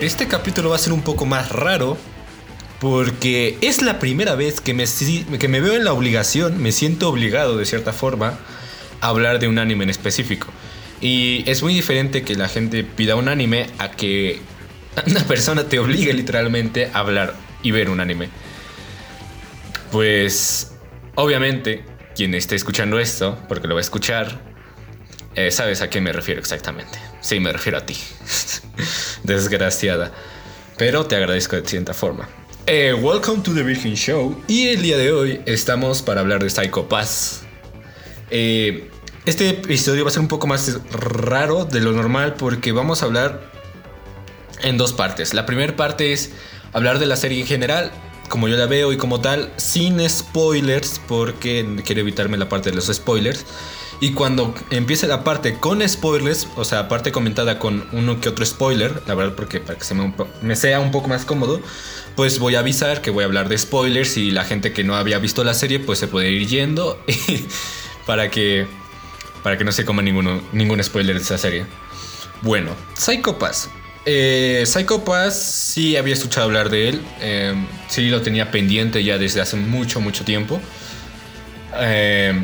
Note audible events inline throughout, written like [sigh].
este capítulo va a ser un poco más raro porque es la primera vez que me, que me veo en la obligación, me siento obligado de cierta forma a hablar de un anime en específico. Y es muy diferente que la gente pida un anime a que [laughs] una persona te obligue literalmente a hablar y ver un anime. Pues obviamente quien esté escuchando esto, porque lo va a escuchar, eh, sabes a qué me refiero exactamente. Sí, me refiero a ti. [laughs] Desgraciada. Pero te agradezco de cierta forma. Eh, welcome to the Virgin Show. Y el día de hoy estamos para hablar de Psycho Pass. Eh, este episodio va a ser un poco más raro de lo normal porque vamos a hablar en dos partes. La primera parte es hablar de la serie en general, como yo la veo y como tal, sin spoilers, porque quiero evitarme la parte de los spoilers. Y cuando empiece la parte con spoilers, o sea, parte comentada con uno que otro spoiler, la verdad, porque para que se me, sea un poco más cómodo, pues voy a avisar que voy a hablar de spoilers y la gente que no había visto la serie, pues se puede ir yendo [laughs] para que para que no se coma ninguno, ningún spoiler de esa serie. Bueno, Psycho Pass. Eh, Psycho Pass sí había escuchado hablar de él. Eh, sí lo tenía pendiente ya desde hace mucho, mucho tiempo. Eh,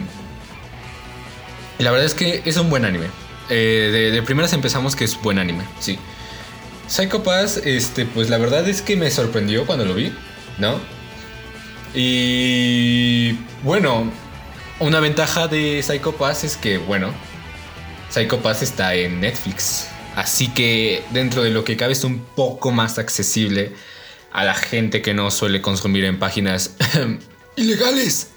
la verdad es que es un buen anime. Eh, de, primeras empezamos que es buen anime, sí. Psycho Pass, este, pues la verdad es que me sorprendió cuando lo vi, ¿no? Y bueno, una ventaja de Psycho Pass es que, bueno, Psycho Pass está en Netflix. Así que dentro de lo que cabe es un poco más accesible a la gente que no suele consumir en páginas [laughs] ilegales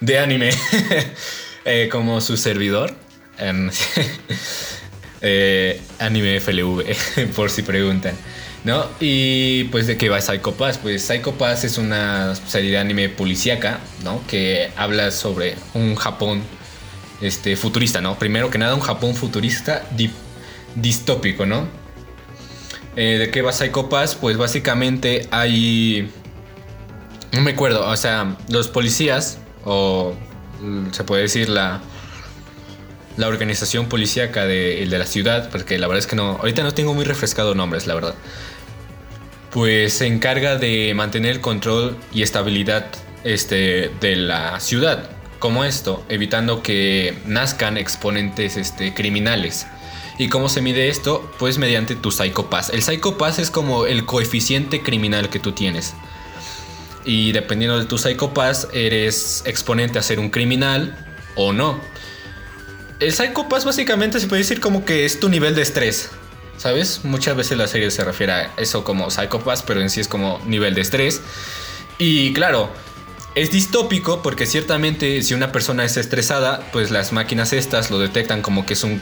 de anime. [laughs] Eh, como su servidor. [laughs] eh, anime FLV, [laughs] por si preguntan. ¿No? Y pues de qué va Psycho Pass. Pues Psycho Pass es una serie de anime policíaca, ¿no? Que habla sobre un Japón este, futurista, ¿no? Primero que nada, un Japón futurista distópico, ¿no? Eh, ¿De qué va Psycho Pass? Pues básicamente hay... No me acuerdo, o sea, los policías, o se puede decir la, la organización policíaca de, la ciudad, porque la verdad es que no, ahorita no tengo muy refrescado nombres, la verdad pues se encarga de mantener el control y estabilidad este, de la ciudad. Como esto, evitando que nazcan exponentes este, criminales. ¿Y cómo se mide esto? Pues mediante tu Psycho Pass. El Psycho es como el coeficiente criminal que tú tienes. Y dependiendo de tu Psycho Pass, eres exponente a ser un criminal o no. El Psycho Pass básicamente se puede decir como que es tu nivel de estrés. ¿sabes? Muchas veces la serie se refiere a eso como Psychopath, pero en sí es como nivel de estrés. Y claro, es distópico porque ciertamente si una persona es estresada, pues las máquinas estas lo detectan como que es un,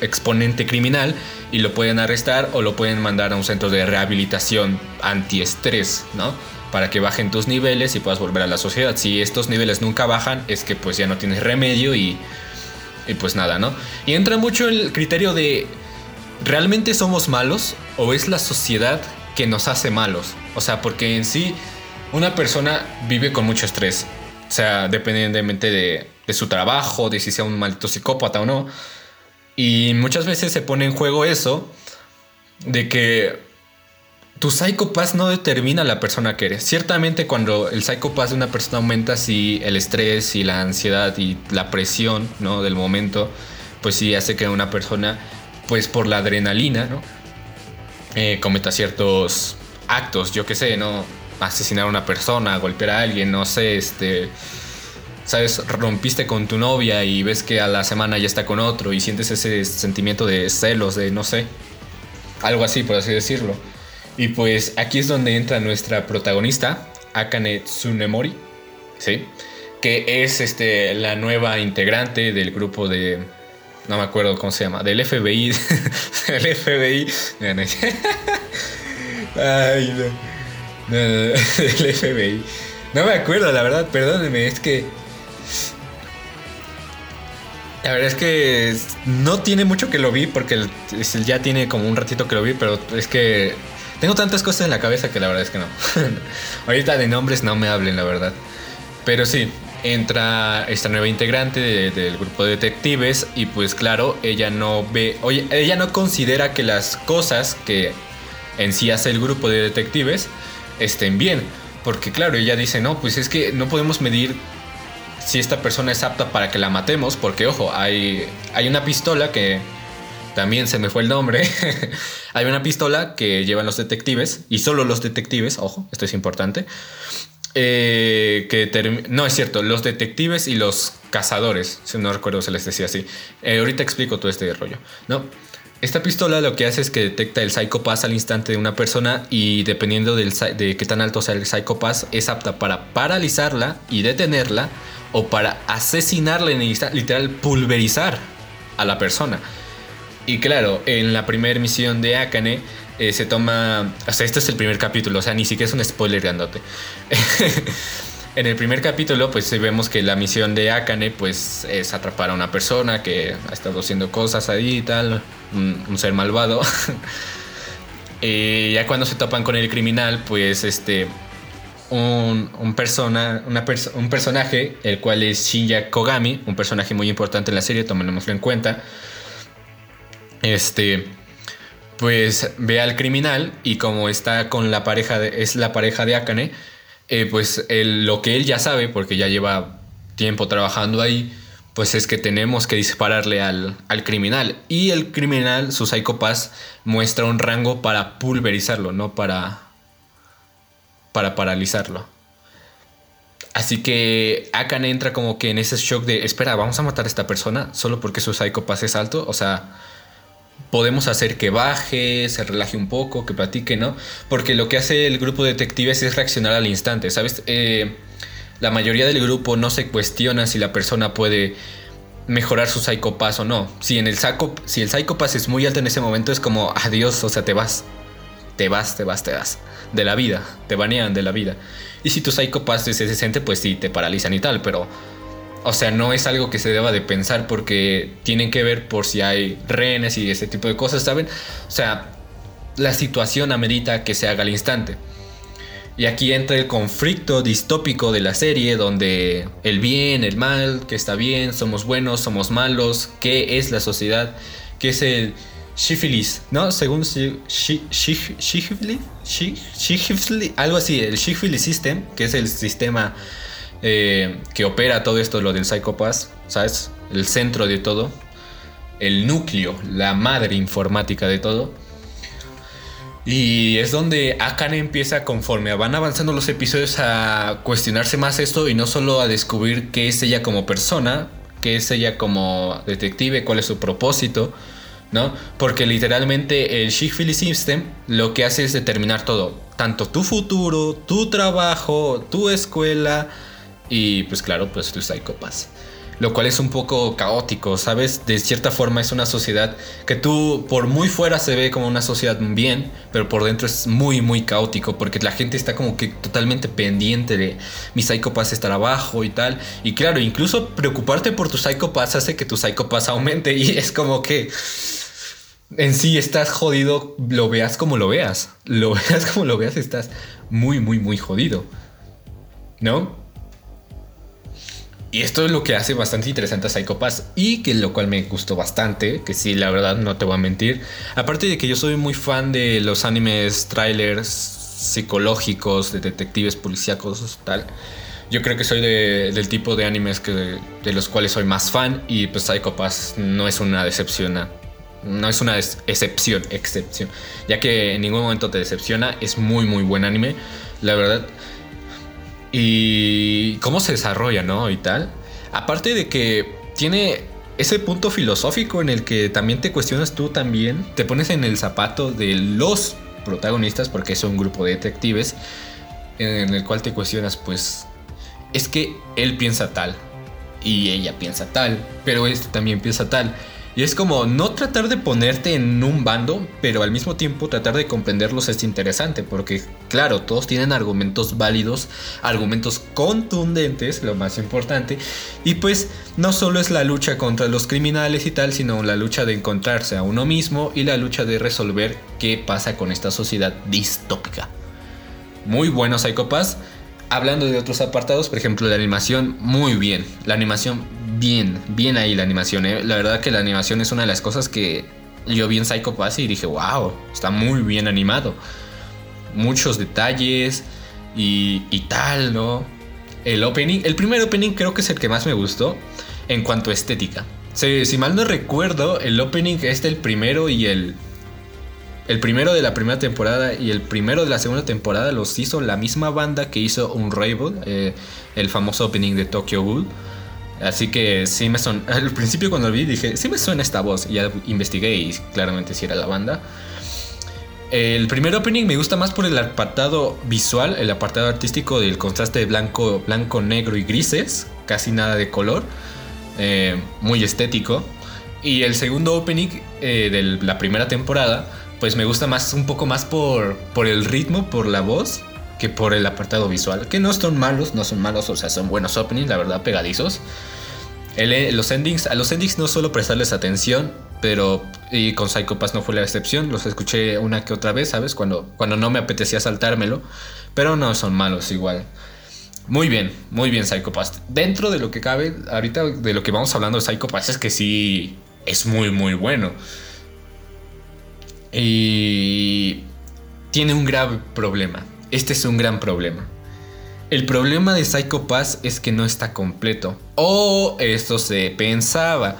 exponente criminal y lo pueden arrestar o lo pueden mandar a un centro de rehabilitación antiestrés, ¿no? Para que bajen tus niveles y puedas volver a la sociedad. Si estos niveles nunca bajan, es que pues ya no tienes remedio y, y pues nada, ¿no? Y entra mucho el criterio de ¿realmente somos malos o es la sociedad que nos hace malos? O sea, porque en sí una persona vive con mucho estrés. O sea, dependientemente de, su trabajo, de si sea un maldito psicópata o no. Y muchas veces se pone en juego eso de que tu psicopath no determina la persona que eres. Ciertamente cuando el psicopath de una persona aumenta, si el estrés y la ansiedad y la presión ¿no? del momento, pues sí hace que una persona pues por la adrenalina, ¿no? Eh, cometa ciertos actos, yo qué sé, ¿no? Asesinar a una persona, golpear a alguien, no sé, este... ¿Sabes? Rompiste con tu novia y ves que a la semana ya está con otro y sientes ese sentimiento de celos, de no sé. Algo así, por así decirlo. Y pues aquí es donde entra nuestra protagonista, Akane Tsunemori, ¿sí? Que es este, la nueva integrante del grupo de, no me acuerdo cómo se llama, del FBI, [laughs] del FBI, [laughs] ay, no, [laughs] del FBI, no me acuerdo, la verdad, perdónenme, es que, la verdad es que no tiene mucho que lo vi, porque ya tiene como un ratito que lo vi, pero es que tengo tantas cosas en la cabeza que la verdad es que no. [laughs] Ahorita de nombres no me hablen, la verdad. Pero sí, entra esta nueva integrante del grupo de detectives y pues claro, ella no ve, oye, ella no considera que las cosas que en sí hace el grupo de detectives estén bien. Porque claro, ella dice, no, pues es que no podemos medir si esta persona es apta para que la matemos, porque ojo, hay, hay una pistola que también se me fue el nombre. [laughs] hay una pistola que llevan los detectives, y solo los detectives, ojo, esto es importante. Eh, que no es cierto, los detectives y los cazadores, si no recuerdo se les decía así. Eh, ahorita explico todo este rollo, ¿no? Esta pistola lo que hace es que detecta el Psycho Pass al instante de una persona y dependiendo de qué tan alto sea el Psycho Pass, es apta para paralizarla y detenerla o para asesinarla, literal pulverizar a la persona. Y claro, en la primera misión de Akane eh, se toma. O sea, este es el primer capítulo, o sea, ni siquiera es un spoiler grandote. [laughs] en el primer capítulo, pues vemos que la misión de Akane, pues es atrapar a una persona que ha estado haciendo cosas ahí y tal, un, ser malvado. [laughs] y ya cuando se topan con el criminal, pues este. Un, persona, un personaje, el cual es Shinya Kogami, un personaje muy importante en la serie, tomémoslo en cuenta este, pues ve al criminal y como está con la pareja, de, es la pareja de Akane, eh, pues lo que él ya sabe, porque ya lleva tiempo trabajando ahí, pues es que tenemos que dispararle al, criminal. Y el criminal, su Psycho Pass, muestra un rango para pulverizarlo, no para, para paralizarlo. Así que Akane entra como que en ese shock de, espera, vamos a matar a esta persona solo porque su Psycho Pass es alto. O sea, podemos hacer que baje, se relaje un poco, que platique, ¿no? Porque lo que hace el grupo de detectives es reaccionar al instante, ¿sabes? Eh, la mayoría del grupo no se cuestiona si la persona puede mejorar su psicopass o no. Si, en el saco, si el es muy alto en ese momento es como, adiós, o sea, te vas. Te vas, te vas, te vas. De la vida, te banean de la vida. Y si tu psicopass es decente, pues sí, te paralizan y tal, pero o sea, no es algo que se deba de pensar porque tienen que ver por si hay renes y ese tipo de cosas, ¿saben? O sea, la situación amerita que se haga al instante. Y aquí entra el conflicto distópico de la serie, donde el bien, el mal, que está bien, somos buenos, somos malos, qué es la sociedad, qué es el sífilis, ¿no? Según sífilis, algo así, el sífilis system, que es el sistema eh, que opera todo esto, lo del Psychopath, ¿sabes? El centro de todo, el núcleo, la madre informática de todo. Y es donde Akane empieza, conforme van avanzando los episodios, a cuestionarse más esto y no solo a descubrir qué es ella como persona, qué es ella como detective, cuál es su propósito, ¿no? Porque literalmente el Shift System lo que hace es determinar todo, tanto tu futuro, tu trabajo, tu escuela, y pues claro, pues tu Psychopath. Lo cual es un poco caótico, ¿sabes? De cierta forma es una sociedad que tú por muy fuera se ve como una sociedad bien, pero por dentro es muy, muy caótico porque la gente está como que totalmente pendiente de mi Psychopath estar abajo y tal. Y claro, incluso preocuparte por tu Psychopath hace que tu Psychopath aumente y es como que en sí estás jodido, lo veas como lo veas. Lo [laughs] veas como lo veas, estás muy, muy, muy jodido. ¿No? Y esto es lo que hace bastante interesante a Psycho Pass y que lo cual me gustó bastante, que sí, la verdad no te voy a mentir. Aparte de que yo soy muy fan de los animes, trailers psicológicos, de detectives policíacos, tal. Yo creo que soy del tipo de animes que, de los cuales soy más fan y pues Psycho Pass no es una decepción. No es una excepción, excepción. Ya que en ningún momento te decepciona, es muy muy buen anime. La verdad, y cómo se desarrolla, ¿no? Y tal. Aparte de que tiene ese punto filosófico en el que también te cuestionas tú también, te pones en el zapato de los protagonistas, porque es un grupo de detectives, en el cual te cuestionas, pues, es que él piensa tal, y ella piensa tal, pero este también piensa tal. Y es como no tratar de ponerte en un bando, pero al mismo tiempo tratar de comprenderlos es interesante, porque claro, todos tienen argumentos válidos, argumentos contundentes, lo más importante, y pues no solo es la lucha contra los criminales y tal, sino la lucha de encontrarse a uno mismo y la lucha de resolver qué pasa con esta sociedad distópica. Muy bueno Psychopass. Hablando de otros apartados, por ejemplo, la animación, muy bien. La animación bien, bien ahí la animación. ¿eh? La verdad que la animación es una de las cosas que yo vi en Psycho Pass y dije, wow, está muy bien animado. Muchos detalles y, y tal, ¿no? El opening, el primer opening creo que es el que más me gustó en cuanto a estética. Si, si mal no recuerdo, el opening es el primero y el el primero de la primera temporada y el primero de la segunda temporada los hizo la misma banda que hizo Unravel, eh, el famoso opening de Tokyo Ghoul. Así que sí me son. [laughs] Al principio cuando lo vi dije, sí me suena esta voz. Y ya investigué y claramente sí era la banda. El primer opening me gusta más por el apartado visual, el apartado artístico del contraste de blanco, blanco, negro y grises, casi nada de color, eh, muy estético. Y el segundo opening eh, de la primera temporada pues me gusta más un poco más por, por el ritmo, por la voz, que por el apartado visual. Que no son malos, no son malos, o sea, son buenos openings, la verdad, pegadizos. Eh, los endings, a los endings no suelo prestarles atención, pero y con Psycho Pass no fue la excepción. Los escuché una que otra vez, ¿sabes? Cuando, cuando no me apetecía saltármelo. Pero no son malos igual. Muy bien, muy bien Psycho Pass. Dentro de lo que cabe, ahorita de lo que vamos hablando de Psycho Pass es que sí es muy, muy bueno. Y tiene un grave problema. Este es un gran problema. El problema de Psycho Pass es que no está completo. O esto se pensaba.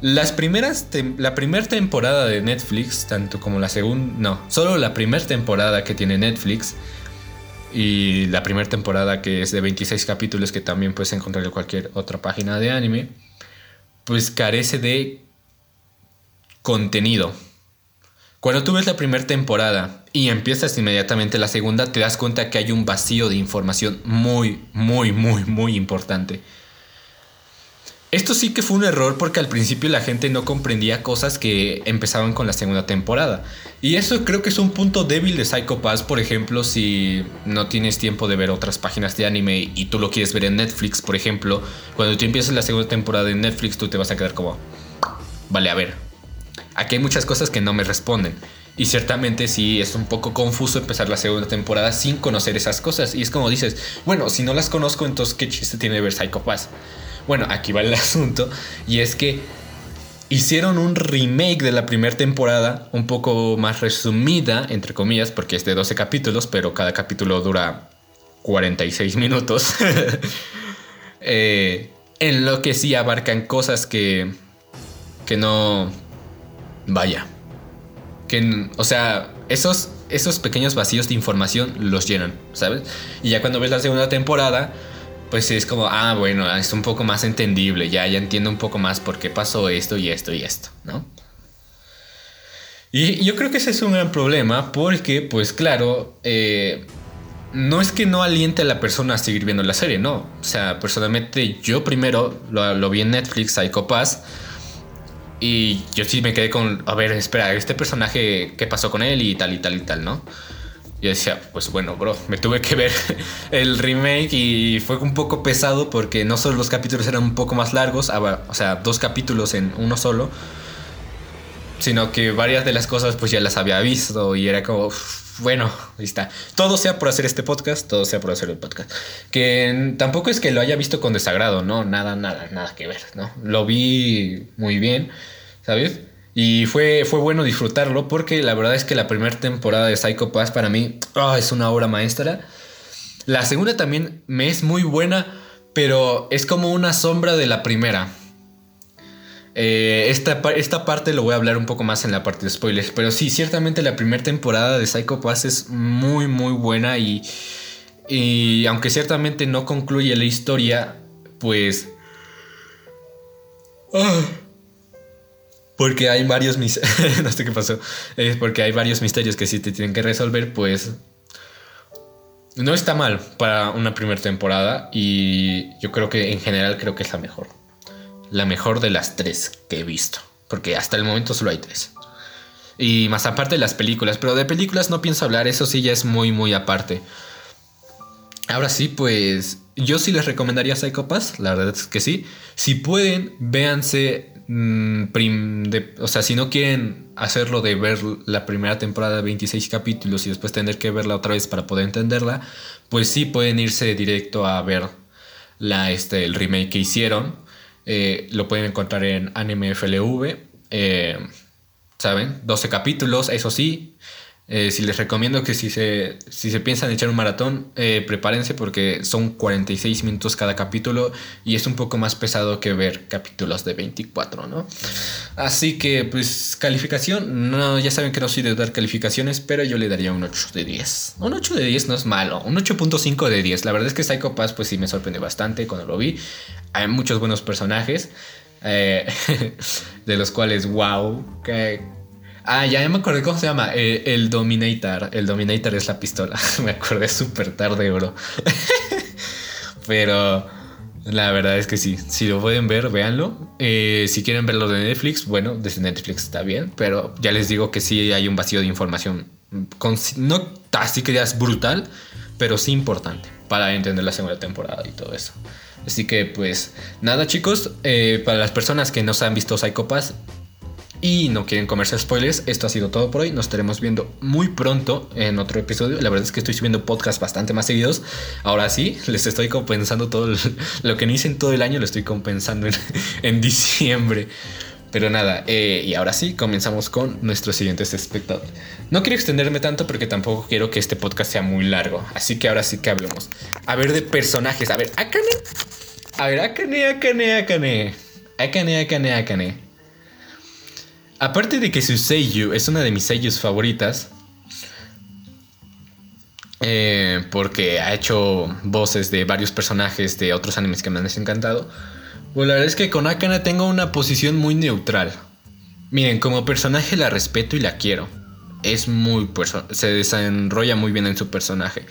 Las primeras la primera temporada de Netflix, tanto como la segunda, no, solo la primera temporada que tiene Netflix y la primera temporada que es de 26 capítulos que también puedes encontrar en cualquier otra página de anime, pues carece de contenido. Cuando tú ves la primera temporada y empiezas inmediatamente la segunda, te das cuenta que hay un vacío de información muy, muy, muy, muy importante. Esto sí que fue un error porque al principio la gente no comprendía cosas que empezaban con la segunda temporada. Y eso creo que es un punto débil de Psycho Pass, por ejemplo, si no tienes tiempo de ver otras páginas de anime y tú lo quieres ver en Netflix, por ejemplo, cuando tú empiezas la segunda temporada en Netflix tú te vas a quedar como, vale, a ver, Aquí hay muchas cosas que no me responden. Y ciertamente sí es un poco confuso empezar la segunda temporada sin conocer esas cosas. Y es como dices, bueno, si no las conozco, entonces ¿qué chiste tiene ver Psycho Pass? Bueno, aquí va el [laughs] asunto. Y es que hicieron un remake de la primera temporada, un poco más resumida, entre comillas, porque es de 12 capítulos, pero cada capítulo dura 46 [laughs] minutos. [laughs] Eh, en lo que sí abarcan cosas que, que no Vaya. Que, o sea, esos, esos pequeños vacíos de información los llenan, ¿sabes? Y ya cuando ves la segunda temporada, pues es como, ah, bueno, es un poco más entendible, ya, ya entiendo un poco más por qué pasó esto y esto y esto, ¿no? Y yo creo que ese es un gran problema porque, pues claro, eh, no es que no aliente a la persona a seguir viendo la serie, no. O sea, personalmente yo primero lo, lo vi en Netflix, Psycho Pass, y yo sí me quedé con, a ver, espera, este personaje, ¿qué pasó con él? Y tal, y tal, y tal, ¿no? Yo decía, pues bueno, bro, me tuve que ver [laughs] el remake y fue un poco pesado porque no solo los capítulos eran un poco más largos, ah, o sea, dos capítulos en uno solo, sino que varias de las cosas pues ya las había visto y era como, bueno, ahí. Todo sea por hacer este podcast, todo sea por hacer el podcast. Que tampoco es que lo haya visto con desagrado, ¿no? Nada, nada, nada que ver, ¿no? Lo vi muy bien, ¿sabes? Y fue, fue bueno disfrutarlo porque la verdad es que la primera temporada de Psycho Pass para mí ah, es una obra maestra. La segunda también me es muy buena, pero es como una sombra de la primera. Eh, esta, esta, parte lo voy a hablar un poco más en la parte de spoilers. Pero sí, ciertamente la primera temporada de Psycho Pass es muy, muy buena. Y, y aunque ciertamente no concluye la historia, pues. Ah, porque hay varios misterios. [laughs] no sé qué pasó. Es porque hay varios misterios que sí te tienen que resolver, pues. No está mal para una primera temporada. Y yo creo que en general creo que es la mejor la mejor de las tres que he visto. Porque hasta el momento solo hay tres. Y más aparte de las películas. Pero de películas no pienso hablar, eso sí ya es muy, muy aparte. Ahora sí, pues yo sí les recomendaría Psycho Pass, la verdad es que sí. Si pueden, véanse. Mm, o sea, si no quieren hacerlo de ver la primera temporada de 26 capítulos y después tener que verla otra vez para poder entenderla, pues sí pueden irse directo a ver la, este, el remake que hicieron. Eh, lo pueden encontrar en Anime FLV. Eh, ¿saben? 12 capítulos, eso sí. Eh, si les recomiendo que si se, si se piensan echar un maratón, eh, prepárense porque son 46 minutos cada capítulo y es un poco más pesado que ver capítulos de 24, ¿no? Así que, pues, calificación, no, ya saben que no soy de dar calificaciones, pero yo le daría un 8 de 10. Un 8 de 10 no es malo, un 8.5 de 10. La verdad es que Psycho Pass, pues sí me sorprendió bastante cuando lo vi. Hay muchos buenos personajes. Eh, [laughs] de los cuales, wow, que Ah, ya me acordé cómo se llama. Eh, el Dominator. El Dominator es la pistola. [laughs] me acordé súper tarde, bro. [laughs] Pero la verdad es que sí. Si lo pueden ver, véanlo. Eh, si quieren verlo de Netflix, bueno, desde Netflix está bien. Pero ya les digo que sí hay un vacío de información. no así que es brutal, pero sí importante para entender la segunda temporada y todo eso. Así que pues nada chicos, eh, para las personas que no se han visto Psycho Pass, y no quieren comerse spoilers, esto ha sido todo por hoy. Nos estaremos viendo muy pronto en otro episodio. La verdad es que estoy subiendo podcasts bastante más seguidos. Ahora sí, les estoy compensando todo [laughs] lo que no hice en todo el año, lo estoy compensando [laughs] en, diciembre. Pero nada, eh, y ahora sí, comenzamos con nuestros siguientes espectadores. No quiero extenderme tanto porque tampoco quiero que este podcast sea muy largo. Así que ahora sí que hablemos. A ver, de personajes. A ver, Akane. A ver, Akane, Akane, Akane. Akane, Akane, Akane. Aparte de que su Seiyu es una de mis Seiyus favoritas, eh, porque ha hecho voces de varios personajes de otros animes que me han encantado, pues la verdad es que con Akane tengo una posición muy neutral. Miren, como personaje la respeto y la quiero. Es muy se desarrolla muy bien en su personaje.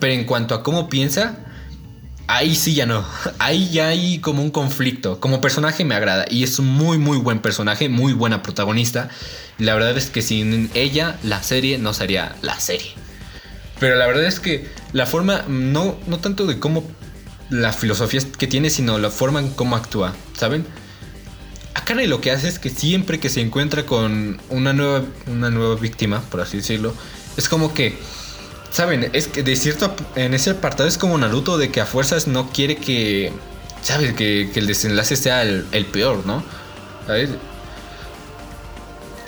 Pero en cuanto a cómo piensa, Ahí sí ya no. Ahí ya hay como un conflicto. Como personaje me agrada. Y es un muy, muy buen personaje. Muy buena protagonista. La verdad es que sin ella la serie no sería la serie. Pero la verdad es que la forma, no, no tanto de cómo la filosofía que tiene, sino la forma en cómo actúa. ¿Saben? Akane lo que hace es que siempre que se encuentra con una nueva, una nueva víctima, por así decirlo, es como que Saben, es que de cierto, en ese apartado es como Naruto de que a fuerzas no quiere que, ¿sabes? Que, el desenlace sea el, peor, ¿no? ¿Sabes?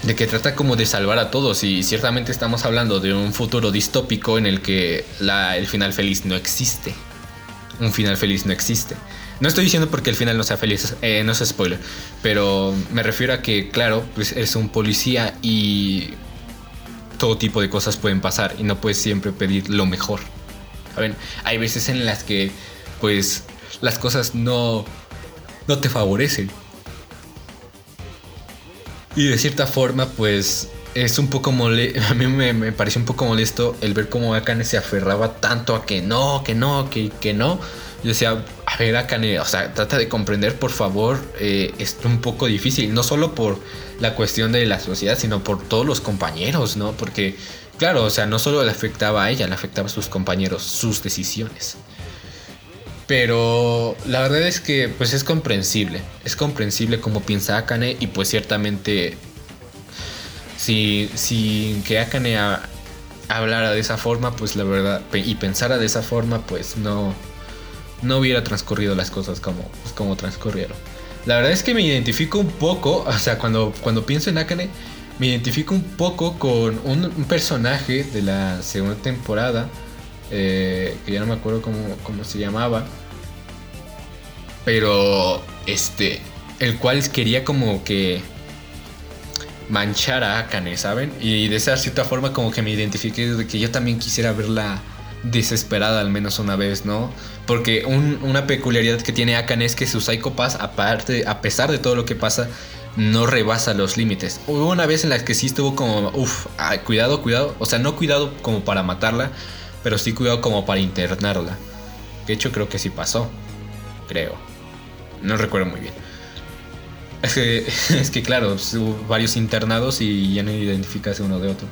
De que trata como de salvar a todos y ciertamente estamos hablando de un futuro distópico en el que la, el final feliz no existe. Un final feliz no existe. No estoy diciendo porque el final no sea feliz, eh, no es spoiler, pero me refiero a que, claro, pues es un policía y todo tipo de cosas pueden pasar y no puedes siempre pedir lo mejor. ¿Saben? Hay veces en las que pues las cosas no, no te favorecen. Y de cierta forma pues es un poco molesto, [laughs] a mí me, me pareció un poco molesto el ver cómo Akane se aferraba tanto a que no, que no, que, que no. Yo decía, a ver Akane, o sea, trata de comprender por favor, eh, es un poco difícil, no solo por la cuestión de la sociedad, sino por todos los compañeros, ¿no? Porque, claro, o sea, no solo le afectaba a ella, le afectaba a sus compañeros, sus decisiones. Pero la verdad es que pues es comprensible, es comprensible como piensa Akane y pues ciertamente si, si que Akane hablara de esa forma, pues la verdad, y pensara de esa forma, pues no, no hubiera transcurrido las cosas como, pues, como transcurrieron. La verdad es que me identifico un poco, [laughs] o sea, cuando, cuando pienso en Akane, me identifico un poco con un, personaje de la segunda temporada, eh, que ya no me acuerdo cómo, se llamaba, pero este, el cual quería como que manchar a Akane, ¿saben? Y de esa cierta forma como que me identifiqué de que yo también quisiera verla desesperada al menos una vez, ¿no? Porque una peculiaridad que tiene Akane es que su Psycho Pass, aparte, a pesar de todo lo que pasa, no rebasa los límites. Hubo una vez en la que sí estuvo como, uff, cuidado, cuidado. O sea, no cuidado como para matarla, pero sí cuidado como para internarla. De hecho, creo que sí pasó. Creo. No recuerdo muy bien. Es que, [laughs] es que claro, hubo varios internados y ya no identificas uno de otro,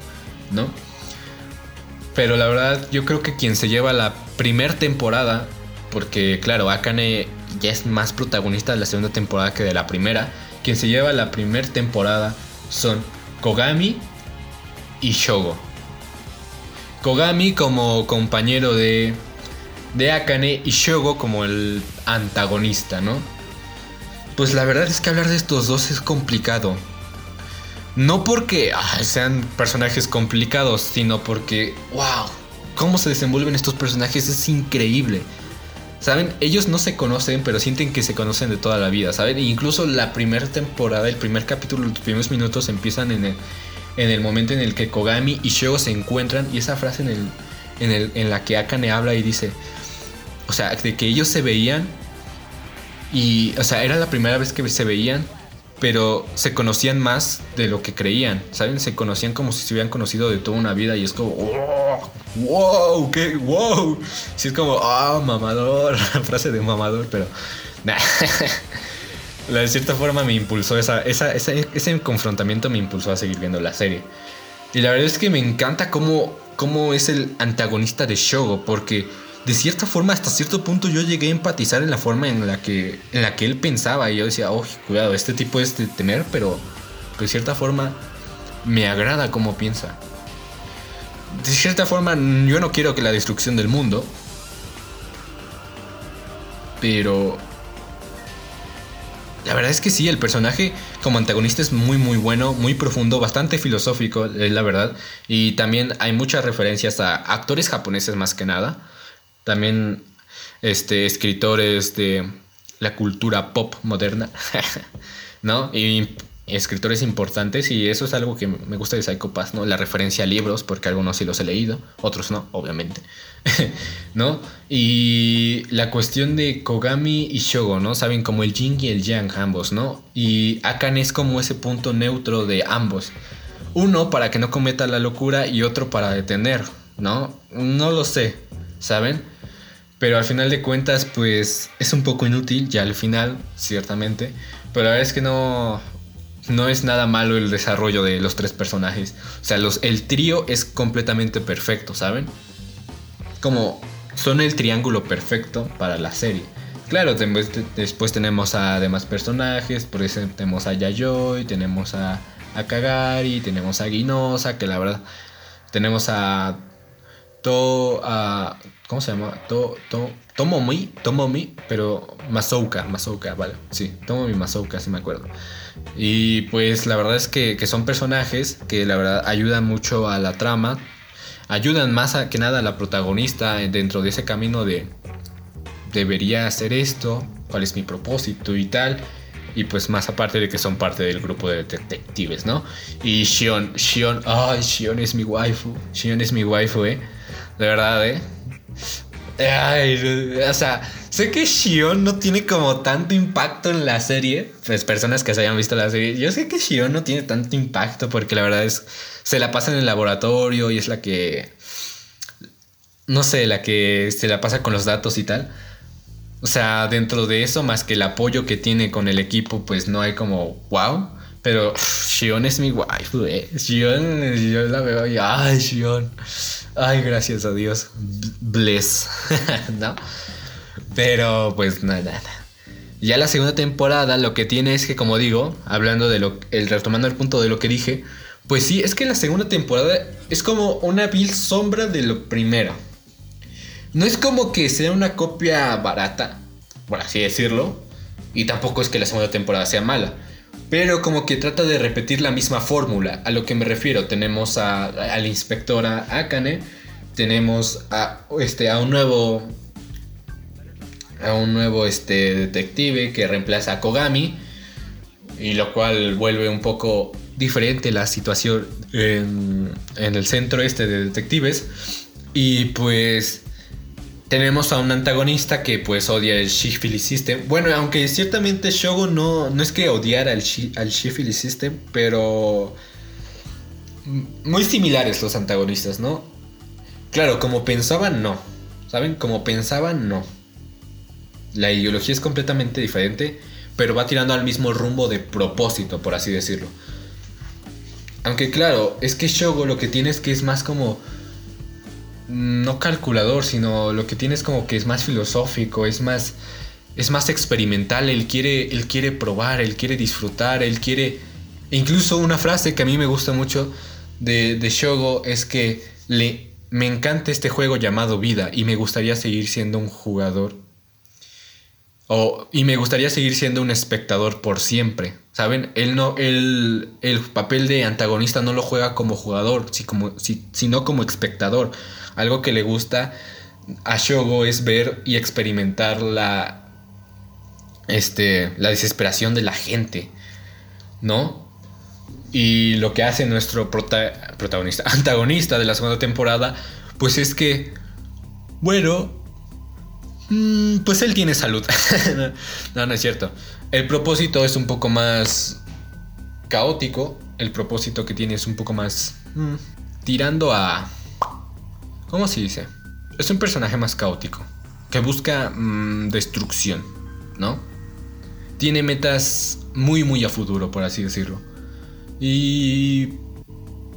¿no? Pero la verdad, yo creo que quien se lleva la primer temporada, porque claro, Akane ya es más protagonista de la segunda temporada que de la primera, quien se lleva la primera temporada son Kogami y Shogo. Kogami como compañero de, de Akane y Shogo como el antagonista, ¿no? Pues la verdad es que hablar de estos dos es complicado. No porque sean personajes complicados, sino porque, wow, cómo se desenvuelven estos personajes es increíble. ¿Saben? Ellos no se conocen, pero sienten que se conocen de toda la vida, ¿saben? E incluso la primera temporada, el primer capítulo, los primeros minutos empiezan en el, en el momento en el que Kogami y Shogo se encuentran y esa frase en, el, en, el, en la que Akane habla y dice, o sea, de que ellos se veían y, o sea, era la primera vez que se veían pero se conocían más de lo que creían, ¿saben? Se conocían como si se hubieran conocido de toda una vida y es como, oh, wow, qué, wow. Sí, es como, ah, mamador, [laughs] frase de mamador, pero, [laughs] de cierta forma me impulsó, esa, esa, ese confrontamiento me impulsó a seguir viendo la serie. Y la verdad es que me encanta cómo, cómo es el antagonista de Shogo, porque de cierta forma, hasta cierto punto yo llegué a empatizar en la forma en la que, en la que él pensaba. Y yo decía, oh, cuidado, este tipo es de temer, pero de cierta forma me agrada cómo piensa. De cierta forma, yo no quiero que la destrucción del mundo. Pero... La verdad es que sí, el personaje como antagonista es muy muy bueno, muy profundo, bastante filosófico, es la verdad. Y también hay muchas referencias a actores japoneses más que nada también este, escritores de la cultura pop moderna, [laughs] ¿no? Y escritores importantes y eso es algo que me gusta de Psycho Pass, ¿no? La referencia a libros, porque algunos sí los he leído, otros no, obviamente, [laughs] ¿no? Y la cuestión de Kogami y Shogo, ¿no? Saben como el yin y el yang ambos, ¿no? Y Akan es como ese punto neutro de ambos. Uno para que no cometa la locura y otro para detener, ¿no? No lo sé, ¿saben? Pero al final de cuentas, pues es un poco inútil, ya al final, ciertamente. Pero la verdad es que no, no es nada malo el desarrollo de los tres personajes. O sea, los, el trío es completamente perfecto, ¿saben? Como son el triángulo perfecto para la serie. Claro, después tenemos a demás personajes, por ejemplo tenemos a Yayoi, tenemos a, a Kagari, tenemos a Guinosa, que la verdad tenemos a To, a ¿Cómo se llama? To, to, Tomomi, Tomomi, pero Masouka, Masouka, vale, sí, Tomomi Masouka, sí me acuerdo. Y pues la verdad es que, son personajes que la verdad ayudan mucho a la trama, ayudan más que nada a la protagonista dentro de ese camino de debería hacer esto, cuál es mi propósito y tal. Y pues más aparte de que son parte del grupo de detectives, ¿no? Y Shion, Shion, ay, Shion es mi waifu, Shion es mi waifu, eh. De verdad, eh. Ay, o sea, sé que Shion no tiene como tanto impacto en la serie. Pues personas que se hayan visto la serie. Yo sé que Shion no tiene tanto impacto porque la verdad es. Se la pasa en el laboratorio y es la que. No sé, la que se la pasa con los datos y tal. O sea, dentro de eso, más que el apoyo que tiene con el equipo, pues no hay como wow. Pero Shion es mi waifu, eh. Shion, yo la veo y. Ay, Shion. Ay, gracias a Dios. Bless. [laughs] ¿No? Pero pues nada. Ya la segunda temporada lo que tiene es que, como digo, hablando de lo. El, retomando el punto de lo que dije. Pues sí, es que la segunda temporada es como una vil sombra de lo primero. No es como que sea una copia barata, por así decirlo. Y tampoco es que la segunda temporada sea mala pero como que trata de repetir la misma fórmula. A lo que me refiero, tenemos a, a la inspectora Akane, tenemos a, este, a un nuevo a un nuevo este, detective que reemplaza a Kogami y lo cual vuelve un poco diferente la situación en, en el centro este de detectives y pues tenemos a un antagonista que pues odia el Shifili System. Bueno, aunque ciertamente Shogo no, no es que odiara al, al Shifili System, pero muy similares los antagonistas, ¿no? Claro, como pensaban, no. ¿Saben? Como pensaban, no. La ideología es completamente diferente, pero va tirando al mismo rumbo de propósito, por así decirlo. Aunque claro, es que Shogo lo que tiene es que es más como no calculador, sino lo que tiene es como que es más filosófico, es más es más experimental, él quiere él quiere probar, él quiere disfrutar, él quiere incluso una frase que a mí me gusta mucho de, de Shogo es que le me encanta este juego llamado vida y me gustaría seguir siendo un jugador O, y me gustaría seguir siendo un espectador por siempre. ¿Saben? Él no, el papel de antagonista no lo juega como jugador, sino como espectador. Algo que le gusta a Shogo es ver y experimentar la, este, la desesperación de la gente, ¿no? Y lo que hace nuestro protagonista, [laughs] antagonista de la segunda temporada, pues es que, bueno, Mm, pues él tiene salud. [laughs] no, no es cierto. El propósito es un poco más caótico. El propósito que tiene es un poco más... Mm, tirando a... ¿Cómo se dice? Es un personaje más caótico. Que busca mm, destrucción, ¿no? Tiene metas muy, muy a futuro, por así decirlo. Y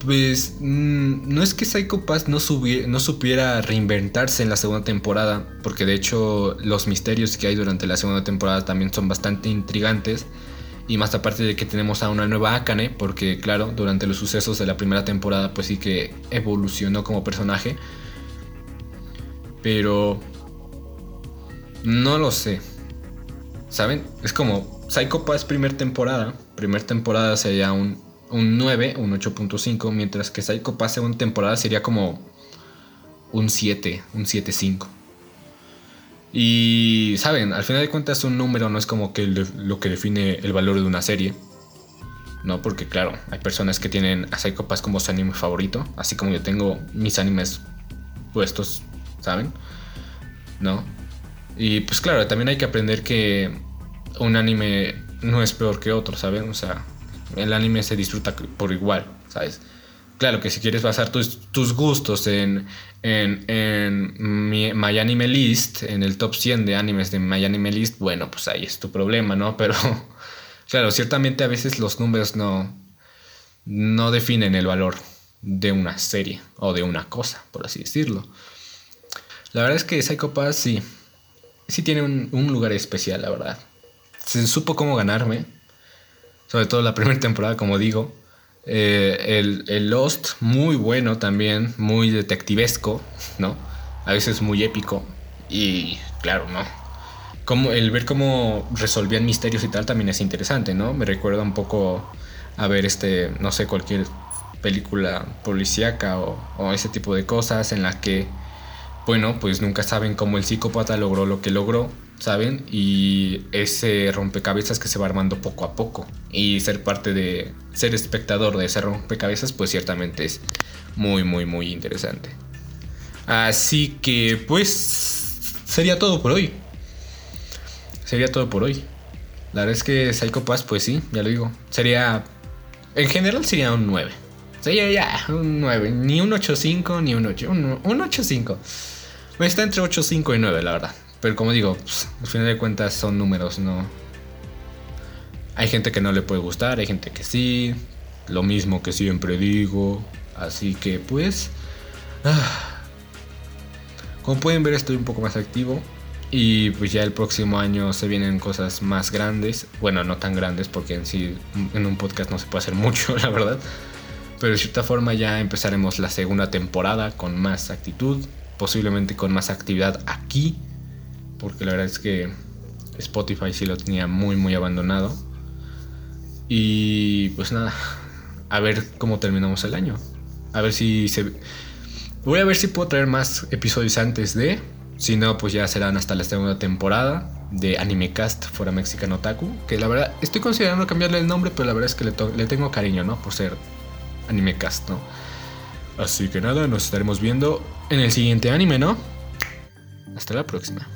pues mm, no es que Psycho Pass no, no supiera reinventarse en la segunda temporada, porque de hecho los misterios que hay durante la segunda temporada también son bastante intrigantes. Y más aparte de que tenemos a una nueva Akane, porque claro, durante los sucesos de la primera temporada pues sí que evolucionó como personaje. Pero... No lo sé. ¿Saben? Es como Psycho Pass primer temporada. Primer temporada sería un un 9, un 8.5, mientras que Psycho Pass segunda temporada sería como un 7, un 7.5. Y, ¿saben? Al final de cuentas un número no es como que lo que define el valor de una serie. No, porque claro, hay personas que tienen a Psycho Pass como su anime favorito, así como yo tengo mis animes puestos, ¿saben? ¿No? Y pues claro, también hay que aprender que un anime no es peor que otro, ¿saben? O sea, el anime se disfruta por igual, ¿sabes? Claro que si quieres basar tus, gustos en, en, en mi, My Anime List, en el top 100 de animes de My Anime List, bueno, pues ahí es tu problema, ¿no? Pero, [laughs] claro, ciertamente a veces los números no, no definen el valor de una serie o de una cosa, por así decirlo. La verdad es que Psycho Pass sí, sí tiene un, lugar especial, la verdad. Se supo cómo ganarme sobre todo la [laughs] primera temporada, como digo. Eh, el, Lost, muy bueno también, muy detectivesco, ¿no? A veces muy épico. Y claro, ¿no? Como el ver cómo resolvían misterios y tal también es interesante, ¿no? Me recuerda un poco a ver este, no sé, cualquier película policíaca o, o ese tipo de cosas en la que, bueno, pues nunca saben cómo el psicópata logró lo que logró ¿saben? Y ese rompecabezas que se va armando poco a poco. Y ser parte de, ser espectador de ese rompecabezas, pues ciertamente es muy, muy, muy interesante. Así que, pues, sería todo por hoy. Sería todo por hoy. La verdad es que Psycho Pass, pues sí, ya lo digo. Sería, en general sería un 9. Sería ya un 9. Ni un 8.5 ni un 8. Un, un 8.5. Está entre 8.5 y 9, la verdad. Pero como digo, pues, al final de cuentas son números, ¿no? Hay gente que no le puede gustar, hay gente que sí. Lo mismo que siempre digo. Así que pues... Ah, como pueden ver estoy un poco más activo. Y pues ya el próximo año se vienen cosas más grandes. Bueno, no tan grandes porque en sí en un podcast no se puede hacer [laughs] mucho, la verdad. Pero de cierta forma ya empezaremos la segunda temporada con más actitud. Posiblemente con más actividad aquí porque la verdad es que Spotify sí lo tenía muy muy abandonado. Y pues nada, a ver cómo terminamos el año. A ver si se... Voy a ver si puedo traer más episodios antes de... Si no, pues ya serán hasta la segunda temporada de Animecast fuera Mexican Otaku. Que la verdad, estoy considerando cambiarle el nombre, pero la verdad es que le, le tengo cariño, ¿no? Por ser Animecast, ¿no? Así que nada, nos estaremos viendo en el siguiente anime, ¿no? Hasta la próxima.